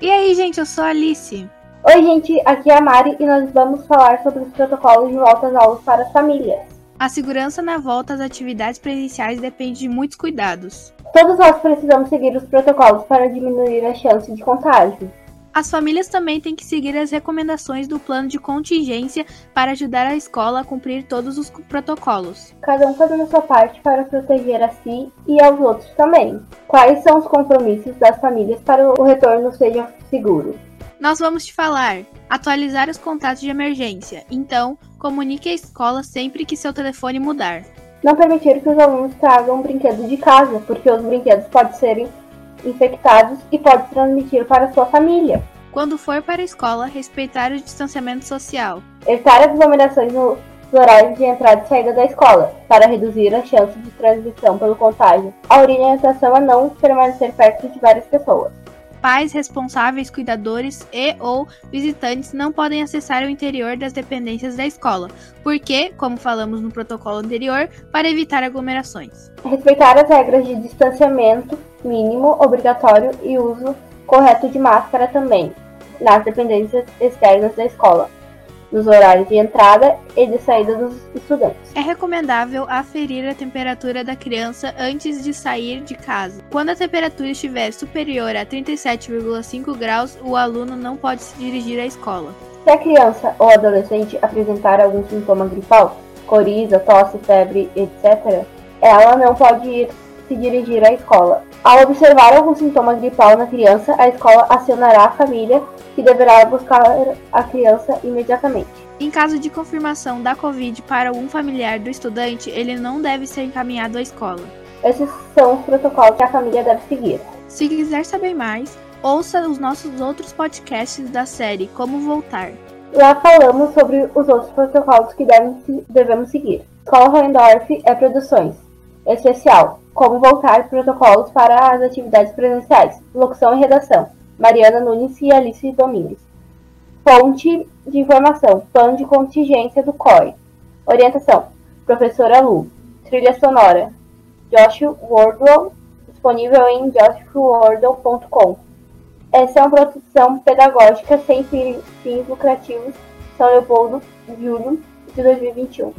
E aí, gente, eu sou a Alice. Oi, gente, aqui é a Mari e nós vamos falar sobre os protocolos de volta às aulas para as famílias. A segurança na volta às atividades presenciais depende de muitos cuidados. Todos nós precisamos seguir os protocolos para diminuir a chance de contágio. As famílias também têm que seguir as recomendações do plano de contingência para ajudar a escola a cumprir todos os protocolos. Cada um fazendo sua parte para proteger a si e aos outros também. Quais são os compromissos das famílias para o retorno seja seguro? Nós vamos te falar. Atualizar os contatos de emergência. Então, comunique à escola sempre que seu telefone mudar. Não permitir que os alunos tragam brinquedos de casa, porque os brinquedos podem ser infectados e pode transmitir para sua família. Quando for para a escola, respeitar o distanciamento social. Evitar as aglomerações nos horários de entrada e saída da escola, para reduzir a chance de transmissão pelo contágio. A orientação é não permanecer perto de várias pessoas. Pais, responsáveis, cuidadores e ou visitantes não podem acessar o interior das dependências da escola, porque, como falamos no protocolo anterior, para evitar aglomerações. Respeitar as regras de distanciamento mínimo obrigatório e uso correto de máscara também, nas dependências externas da escola nos horários de entrada e de saída dos estudantes. É recomendável aferir a temperatura da criança antes de sair de casa. Quando a temperatura estiver superior a 37,5 graus, o aluno não pode se dirigir à escola. Se a criança ou adolescente apresentar algum sintoma gripal, coriza, tosse, febre, etc., ela não pode ir se dirigir à escola. Ao observar algum sintoma gripal na criança, a escola acionará a família que deverá buscar a criança imediatamente. Em caso de confirmação da Covid para algum familiar do estudante, ele não deve ser encaminhado à escola. Esses são os protocolos que a família deve seguir. Se quiser saber mais, ouça os nossos outros podcasts da série Como Voltar. Lá falamos sobre os outros protocolos que devemos seguir. Escola Roendorf é Produções. Especial. Como voltar protocolos para as atividades presenciais. Locução e redação. Mariana Nunes e Alice Domingues. Fonte de informação: Plano de contingência do COI. Orientação: Professora Lu. Trilha sonora: Josh Wardwell, disponível em joshwardwell.com. Essa é uma produção pedagógica sem fins lucrativos, São Leopoldo, julho de 2021.